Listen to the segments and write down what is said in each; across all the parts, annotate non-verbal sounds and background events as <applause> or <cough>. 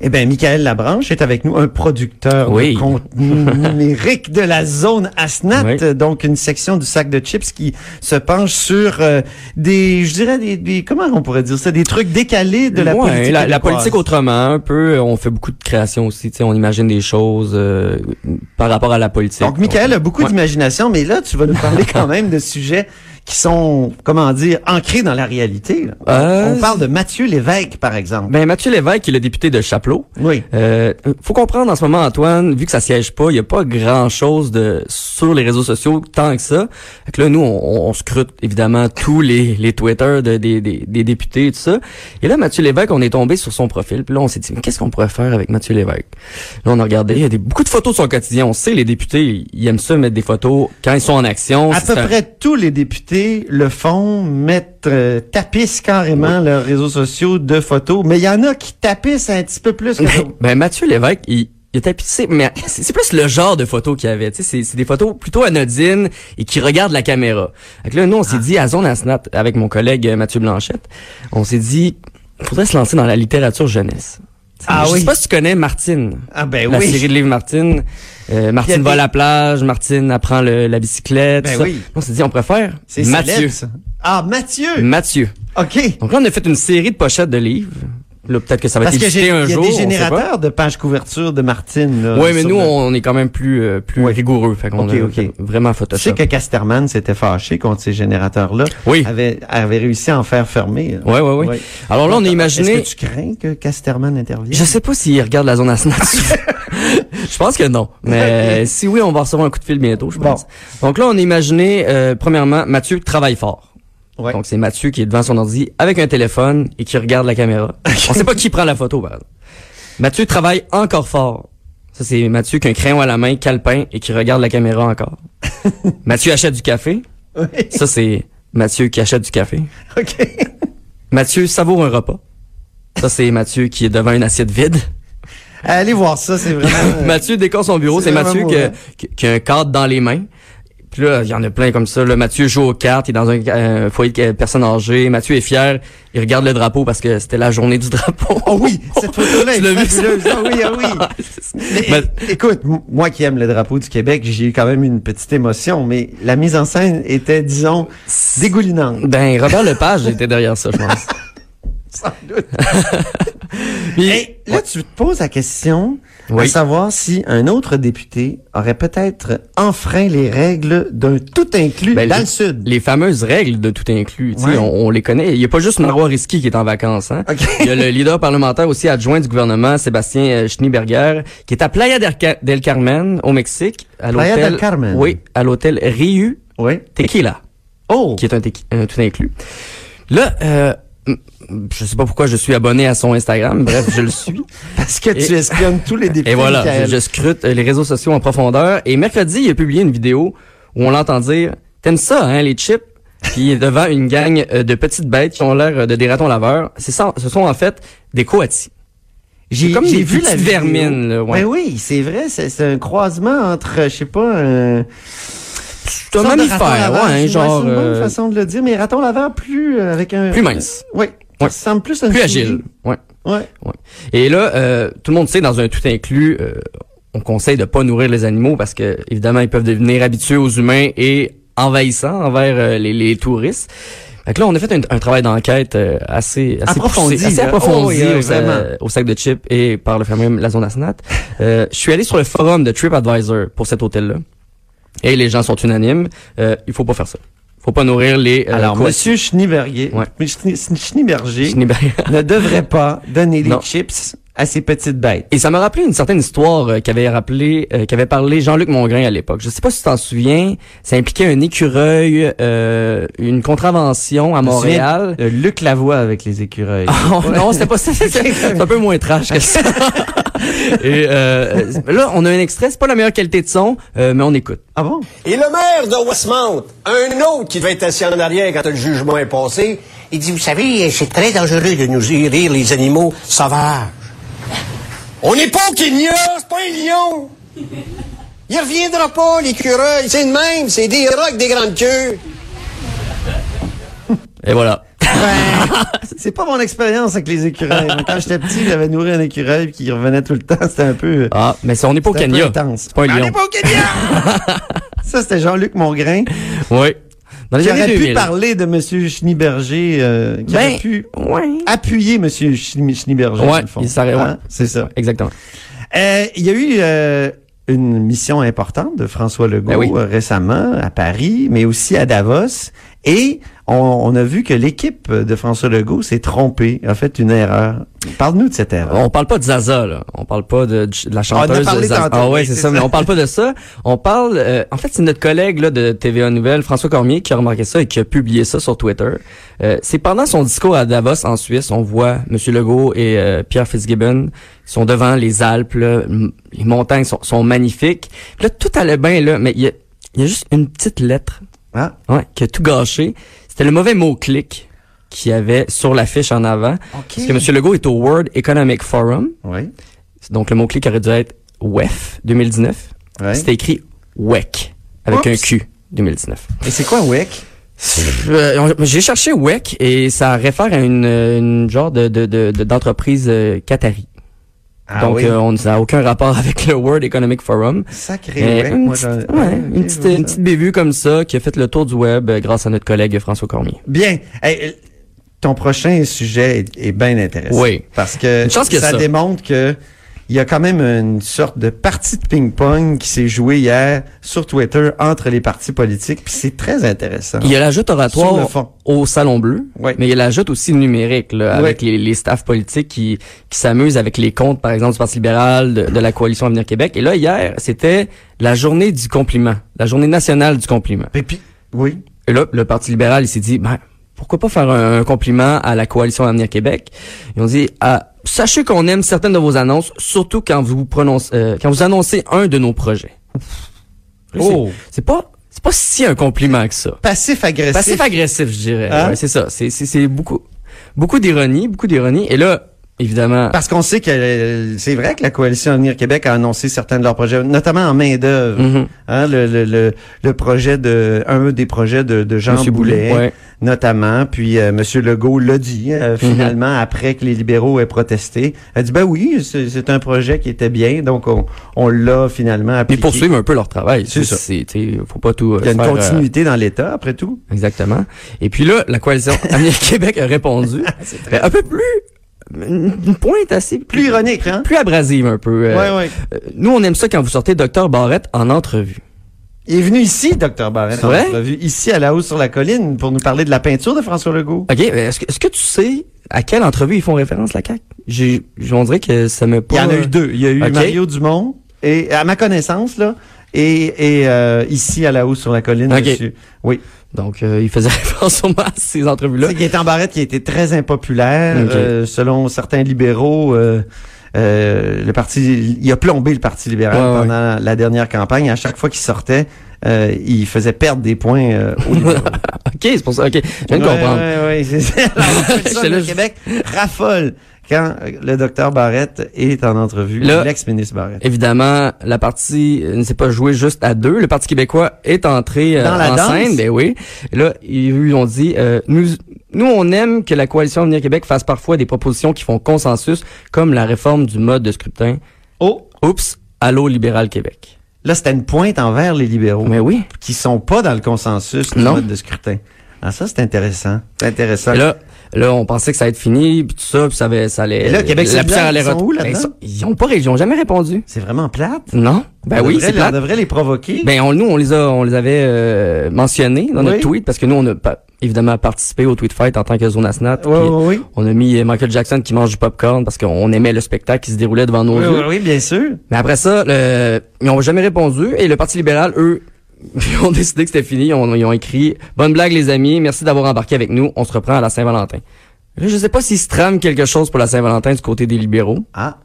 Eh bien, Michael Labranche est avec nous, un producteur Oui. de contenu <laughs> numérique de la zone ASNAT, Oui. donc une section du sac de chips qui se penche sur euh, des, je dirais, des, des- comment on pourrait dire ça, des trucs décalés de la Ouais, politique la, la politique autrement, un peu. On fait beaucoup de création aussi. Tu sais, on imagine des choses euh, par rapport à la politique. Donc, Michael a beaucoup Ouais. d'imagination, mais là, tu vas nous parler <laughs> quand même de sujets qui sont, comment dire, ancrés dans la réalité. là. Euh, on parle de Mathieu Lévesque, par exemple. Ben Mathieu Lévesque, qui est le député de Chapelot. oui. Euh, faut comprendre en ce moment, Antoine, vu que ça siège pas, il y a pas grand chose de sur les réseaux sociaux tant que ça. Fait que là, nous, on, on scrute évidemment tous les, les Twitter de- des, des, des députés et tout ça. Et là, Mathieu Lévesque, on est tombé sur son profil. Puis là, on s'est dit, mais qu'est-ce qu'on pourrait faire avec Mathieu Lévesque? Là, on a regardé, il y a des, beaucoup de photos de son quotidien. On sait, les députés, ils aiment ça mettre des photos quand ils sont en action. À peu un- près tous les députés le font, mettent, euh, tapissent carrément leurs réseaux sociaux de photos, mais il y en a qui tapissent un petit peu plus que Ben, ben, Mathieu Lévesque, il, il a tapissé, mais c'est plus le genre de photos qu'il y avait. Tu sais, c'est- des photos plutôt anodines et qui regardent la caméra. Fait que là, nous, on Ah. s'est dit à Zone Asnat, avec mon collègue euh, Mathieu Blanchette, on s'est dit, faudrait se lancer dans la littérature jeunesse. Ah je oui. sais pas si tu connais Martine. Ah ben la oui. série de livres Martine. Euh, Martine va à la plage, Martine apprend le- la bicyclette. Ben ça. oui. On s'est dit, on préfère C'est Mathieu. Ah, Mathieu! Mathieu. OK. Donc là, on a fait une série de pochettes de livres. Là, peut-être que ça va Parce être édité un il y a jour. des générateurs de pages couverture de Martine. Là, Oui, mais nous, le- on est quand même plus, euh, plus Oui. rigoureux. Fait qu'on Ok, a ok. fait vraiment Tu sais Photoshop. que Casterman s'était fâché contre ces générateurs-là. Oui. Avait, avait réussi à en faire fermer. Ouais, ouais. Ouais. Alors là, on a Est-ce imaginé... que tu crains que Casterman intervienne? Je sais pas s'il regarde la zone à <laughs> <laughs> Je pense que non. Mais si oui, on va recevoir un coup de fil bientôt, je pense. Donc là, on a imaginé, euh, premièrement, Mathieu travaille fort. Ouais. Donc c'est Mathieu qui est devant son ordi avec un téléphone et qui regarde la caméra. on sait pas qui prend la photo, par exemple. Mathieu travaille encore fort. Ça, c'est Mathieu qui a un crayon à la main, calepin, et qui regarde la caméra encore. <laughs> Mathieu achète du café. Oui. Ça, c'est Mathieu qui achète du café. OK. Mathieu savoure un repas. Ça, c'est Mathieu qui est devant une assiette vide. Allez voir ça, c'est vraiment... <laughs> euh, Mathieu décore son bureau. c'est Mathieu vraiment qui qui- a un cadre dans les mains. Puis là, il y en a plein comme ça. Là, Mathieu joue aux cartes. Il est dans un euh, foyer de personnes âgées. Mathieu est fier. Il regarde le drapeau parce que c'était la journée du drapeau. Oh oui, cette <laughs> photo-là est Tu l'as vu, ça? fabuleuse. Ah oui, ah oui. <laughs> Mais, écoute, moi qui aime le drapeau du Québec, j'ai eu quand même une petite émotion, mais la mise en scène était, disons, dégoulinante. Ben, Robert Lepage était derrière ça, je pense. Sans doute. <laughs> Puis- Et là, tu te poses la question à Oui. savoir si un autre député aurait peut-être enfreint les règles d'un tout inclus Ben, dans les- le Sud. Les fameuses règles de tout inclus, tu sais, Ouais. on, on les connaît. Il y a pas juste Marois Risky qui est en vacances. Hein? Il y a le leader parlementaire aussi adjoint du gouvernement, Sébastien euh, Schneeberger, qui est à Playa del, Ca- del Carmen, au Mexique. À Playa l'hôtel- del Carmen. Oui, à l'hôtel Riu Oui. Tequila, Oh! qui est un, tequi- un tout inclus. Là, euh, je sais pas pourquoi je suis abonné à son Instagram, bref, je le suis. <laughs> Parce que tu Et- espionnes tous les <laughs> députés. Et voilà, je, je scrute euh, les réseaux sociaux en profondeur. Et mercredi, il a publié une vidéo où on l'entend dire « T'aimes ça, hein, les chips? » Puis il est devant une gang euh, de petites bêtes qui ont l'air euh, de des ratons laveurs. C'est ça, ce sont en fait des coatis. J'ai comme j'ai vu la vermines, là, ouais. Ben oui, c'est vrai, c'est c'est un croisement entre, je sais pas, un... C'est un mammifère, ouais, hein, genre C'est une bonne euh, façon de le dire, mais raton laveur plus euh, avec un... plus mince, Oui. Ça ressemble plus à plus agile. Ouais. Ouais. Et là, euh, tout le monde sait, dans un tout inclus, euh, on conseille de pas nourrir les animaux parce que évidemment, ils peuvent devenir habitués aux humains et envahissants envers euh, les, les touristes. Fait que là, on a fait un, un travail d'enquête euh, assez, assez Approfondi, poussé, assez approfondi Oh, oui, au, vraiment. au sac de chips et par le fameux la zone Asnat. Euh, je suis allé sur le forum de TripAdvisor pour cet hôtel-là. Et les gens sont unanimes. Euh, il faut pas faire ça. Faut pas nourrir les euh, Alors. Monsieur Schneeberger, Ouais. Schneeberger. ne devrait pas donner les Non. chips à ces petites bêtes. Et ça m'a rappelé une certaine histoire euh, qu'avait rappelé, euh, qu'avait parlé Jean-Luc Mongrain à l'époque. Je sais pas si tu t'en souviens. Ça impliquait un écureuil, euh, une contravention à Montréal. de Luc Lavoie avec les écureuils. Oh, non, c'était pas ça. <laughs> C'est c'est un peu moins trash que ça. <laughs> Et euh, là, on a un extrait. C'est pas la meilleure qualité de son, euh, mais on écoute. Ah bon? Et le maire de Westmount, un autre qui devait être assis en arrière quand le jugement est passé, il dit, vous savez, c'est très dangereux de nous rire les animaux sauvages. On n'est pas au Kenya, c'est pas un lion. Il reviendra pas, l'écureuil. C'est le même, c'est des avec des grandes queues. Et voilà. <laughs> C'est pas mon expérience avec les écureuils. Quand j'étais petit, j'avais nourri un écureuil qui revenait tout le temps. C'était un peu... Ah, mais si on n'est pas au Kenya. intense. C'est pas un On lion. n'est pas au Kenya! <laughs> Ça, c'était Jean-Luc Mongrain. Oui. Aurait pu 2000. parler de M. Schneeberger, euh, qui Ben, aurait pu ouais. appuyer M. Schne- Schneeberger, Ouais, il s'arrête- ouais. Hein? C'est ça. Exactement. Euh, Il y a eu euh, une mission importante de François Legault Ben oui. euh, récemment à Paris, mais aussi à Davos. Et on, on a vu que l'équipe de François Legault s'est trompée, a fait une erreur. Parle-nous de cette erreur. On parle pas de Zaza, là. On parle pas de, de la on chanteuse en a parlé Zaza. Ah ouais, c'est ça, ça. mais on parle pas de ça. On parle, euh, en fait, c'est notre collègue là, de TVA Nouvelle, François Cormier, qui a remarqué ça et qui a publié ça sur Twitter. Euh, c'est pendant son discours à Davos, en Suisse, on voit M. Legault et euh, Pierre Fitzgibbon qui sont devant les Alpes. là. Les montagnes sont, sont magnifiques. Puis là, tout allait bien, là, mais il y a, il y a juste une petite lettre Ah, ouais, qui a tout gâché. C'était le mauvais mot-clic qu'il y avait sur l'affiche en avant. Parce que M. Legault est au World Economic Forum. oui. Donc le mot-clic aurait dû être WEF 2019. Ouais. C'était écrit WEC avec un. Q 2019. Et c'est quoi WEC? Euh, J'ai cherché WEC et ça réfère à une, une genre de de- de- de- d'entreprise euh, qatari. Ah Donc oui. euh, on n'a aucun rapport avec le World Economic Forum. Sacré WEC. une, moi, petite, ouais, Ah, une, petite, une petite bévue comme ça qui a fait le tour du web euh, grâce à notre collègue François Cormier. Bien. Hey, euh, ton prochain sujet est, est bien intéressant. Oui. Parce que ça. démontre que il y a quand même une sorte de partie de ping-pong qui s'est jouée hier sur Twitter entre les partis politiques. Puis c'est très intéressant. Il y a la joute Sur le oratoire au Salon Bleu, Oui. mais il y a la joute aussi numérique là, Oui. avec les, les staffs politiques qui, qui s'amusent avec les comptes, par exemple, du Parti libéral, de, de la Coalition Avenir Québec. Et là, hier, c'était la journée du compliment, la journée nationale du compliment. Et puis, oui. Et là, le Parti libéral, il s'est dit, ben, pourquoi pas faire un, un compliment à la Coalition Avenir Québec? Ils ont dit, ah, sachez qu'on aime certaines de vos annonces, surtout quand vous prononcez, euh, quand vous annoncez un de nos projets. Oh. C'est pas, c'est pas si un compliment que ça. Passif-agressif. Passif agressif, je dirais. Hein? Ouais, c'est ça. C'est beaucoup beaucoup d'ironie, beaucoup d'ironie. Et là, évidemment, Parce qu'on sait que euh, c'est vrai que la coalition Avenir Québec a annoncé certains de leurs projets, notamment en main d'œuvre. Mhm. Hein, le, le, le, le projet de un des projets de, de Jean Monsieur Boulet, Boulet, ouais. notamment. Puis euh, Monsieur Legault l'a dit euh, finalement après que les libéraux aient protesté. Elle a dit ben oui, c'est un projet qui était bien, donc on, on l'a finalement ils appliqué. poursuivent un peu leur travail. C'est ça. Faut pas tout. euh, Il y a une euh, continuité dans l'État après tout. exactement. Et puis là, la coalition <laughs> Avenir Québec a répondu ben, un peu plus une pointe assez Plus ironique, hein? plus abrasive un peu. euh, Ouais, ouais. euh, nous, on aime ça quand vous sortez Docteur Barrette en entrevue. Il est venu ici, Dr Barrett, C'est en entrevue, ici à la hausse sur la colline, pour nous parler de la peinture de François Legault. Ok, est-ce que, est-ce que tu sais à quelle entrevue ils font référence la CAC J'ai, on dirait que ça me Il y en a eu deux. Il y a eu Ok. Mario Dumont, et à ma connaissance, là, et, et euh, ici à la hausse sur la colline, monsieur. Oui. Donc, euh, il faisait <laughs> référence sûrement à ces entrevues-là. C'est Gaétan Barrette qui a été très impopulaire, Ok. euh, selon certains libéraux. euh, euh, le parti, il a plombé le Parti libéral Ouais, ouais. pendant la dernière campagne. À chaque fois qu'il sortait, euh, il faisait perdre des points euh, aux libéraux. <laughs> Ok, c'est pour ça. Ok, je viens de Ouais, comprendre. Ouais, ouais, c'est ça. <laughs> Le Québec raffole quand le docteur Barrette est en entrevue, l'ex-ministre Barrette. Évidemment, la partie ne s'est pas jouée juste à deux. Le Parti québécois est entré euh, Dans la en danse? scène, ben oui. Et là, ils ont dit, euh, nous, nous, on aime que la coalition Avenir Québec fasse parfois des propositions qui font consensus, comme la réforme du mode de scrutin. Oh! Oups, allô libéral Québec. Là, c'était une pointe envers les libéraux. Mais oui. qui sont pas dans le consensus du Non. mode de scrutin. Ah, ça, c'est intéressant. C'est intéressant. Et là, là, on pensait que ça allait être fini, puis tout ça, puis ça, ça allait. Et là, Québec la poussière allait ils sont où là-dedans? Ben, ils, ont pas, ils ont jamais répondu. c'est vraiment plate? Non. Ben on oui, c'est plate. On devrait les provoquer. Ben on, nous on les a on les avait euh, mentionnés dans notre tweet parce que nous on a pas, évidemment participé au tweet fight en tant que zone Asnat. oui, oui, oui. On a mis euh, Michael Jackson qui mange du popcorn parce qu'on aimait le spectacle qui se déroulait devant nos Oui, yeux. oui, oui, bien sûr. Mais après ça, le, ils ont jamais répondu et le Parti libéral eux ils ont décidé que c'était fini. Ils ont, ils ont écrit bonne blague les amis, merci d'avoir embarqué avec nous. On se reprend à la Saint-Valentin. Là, je sais pas s'ils se trament quelque chose pour la Saint-Valentin du côté des libéraux. Ah,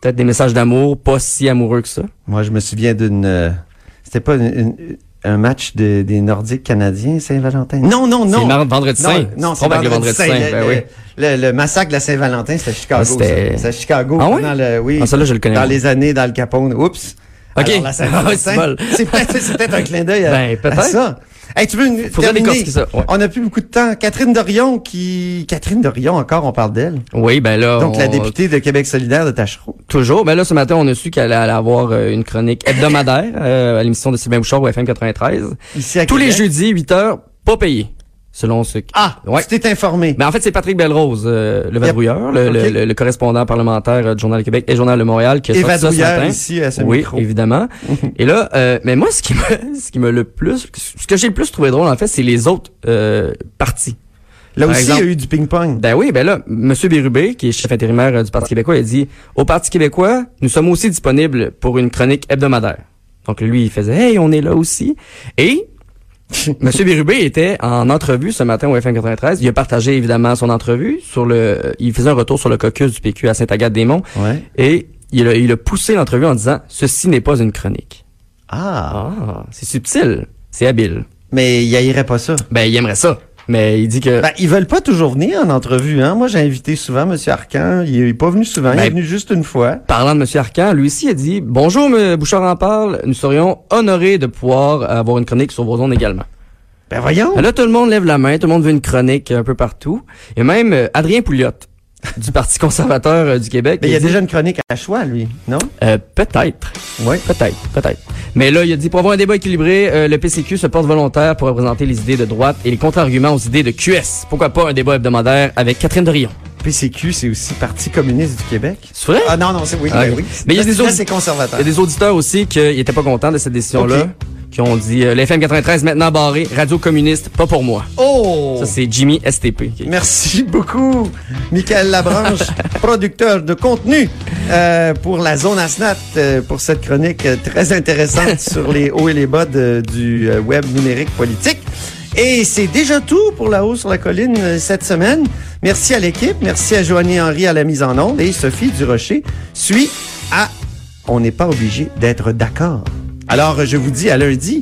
Peut-être des messages d'amour, pas si amoureux que ça. moi, je me souviens d'une... euh, c'était pas une, une- un match de, des Nordiques canadiens Saint-Valentin? Non, non, non. C'est vendredi non, saint. Non, trompes avec le vendredi saint. Le, Ben le- oui. le- le massacre de la Saint-Valentin, c'était à Chicago. Ah, c'était- à Chicago. Ah pendant le, oui. Ah, ça, là, je le connais Dans les années d'Al Capone. Oups. Ok. Ah, c'est peut-être un clin d'œil à, Ben, peut-être. ça. Hey, tu veux une, terminer? décortiquer ça, ouais. On n'a plus beaucoup de temps. Catherine Dorion qui... Catherine Dorion, encore, on parle d'elle. Oui, ben là, Donc, la députée de Québec solidaire de Tachereau. toujours. Ben là, ce matin, on a su qu'elle allait avoir euh, une chronique hebdomadaire euh, à l'émission de Sylvain Bouchard au FM 93. Ici à Tous les jeudis, 8 heures, pas payé. Selon ce qui... Ah, Ouais. tu t'es informé. Mais en fait, c'est Patrick Belrose, euh, le vadrouilleur, le, le- Ok. le- le correspondant parlementaire euh, du Journal de Québec et Journal de Montréal, qui a Et sorti ça ce matin. ici à ce oui, micro. évidemment. <laughs> et là, euh, mais moi, ce qui me, <laughs> ce qui me le plus, ce que j'ai le plus trouvé drôle, en fait, c'est les autres euh, partis. Là par aussi, exemple- il y a eu du ping-pong. Ben oui, ben là, Monsieur Bérubé, qui est chef intérimaire euh, du Parti québécois, il a dit au Parti québécois, nous sommes aussi disponibles pour une chronique hebdomadaire. Donc lui, il faisait hey, on est là aussi. Et <laughs> Monsieur Bérubé était en entrevue ce matin au FM 93. Il a partagé évidemment son entrevue sur le. Il faisait un retour sur le caucus du PQ à Saint-Agathe-des-Monts Ouais. et il a, il a poussé l'entrevue en disant ceci n'est pas une chronique. Ah. Ah, c'est subtil, c'est habile. Mais il haïrait pas ça. Ben il aimerait ça, mais il dit que Ben, ils veulent pas toujours venir en entrevue, hein. Moi, j'ai invité souvent M. Arcan. Il est pas venu souvent. il Ben, est venu juste une fois. Parlant de M. Arcan, lui aussi a dit Bonjour, M. Bouchard en parle. Nous serions honorés de pouvoir avoir une chronique sur vos ondes également. Ben, voyons. Là, tout le monde lève la main, tout le monde veut une chronique un peu partout. Et même euh, Adrien Pouliot, du Parti conservateur euh, du Québec. Mais il y a dit, déjà une chronique à choix, lui. Non? euh, peut-être. Oui. Peut-être, peut-être. Mais là, il a dit, pour avoir un débat équilibré, euh, le PCQ se porte volontaire pour représenter les idées de droite et les contre-arguments aux idées de QS. Pourquoi pas un débat hebdomadaire avec Catherine Dorion? PCQ, c'est aussi Parti communiste du Québec. C'est vrai? Ah non, non, c'est oui, Ah, ben oui. Mais il y a des auditeurs aussi qui n'étaient pas contents de cette décision-là. Qui ont dit, euh, l'FM 93 maintenant barré, radio communiste, pas pour moi. Oh! Ça, c'est Jimmy STP. Merci beaucoup, Michael Labranche, <laughs> producteur de contenu euh, pour la zone ASNAT, euh, pour cette chronique très intéressante <laughs> sur les hauts et les bas de- du web numérique politique. Et c'est déjà tout pour La Haut sur la Colline cette semaine. Merci à l'équipe, merci à Joanie Henry à la mise en onde et Sophie Durocher suit à On n'est pas obligé d'être d'accord. Alors, je vous dis à lundi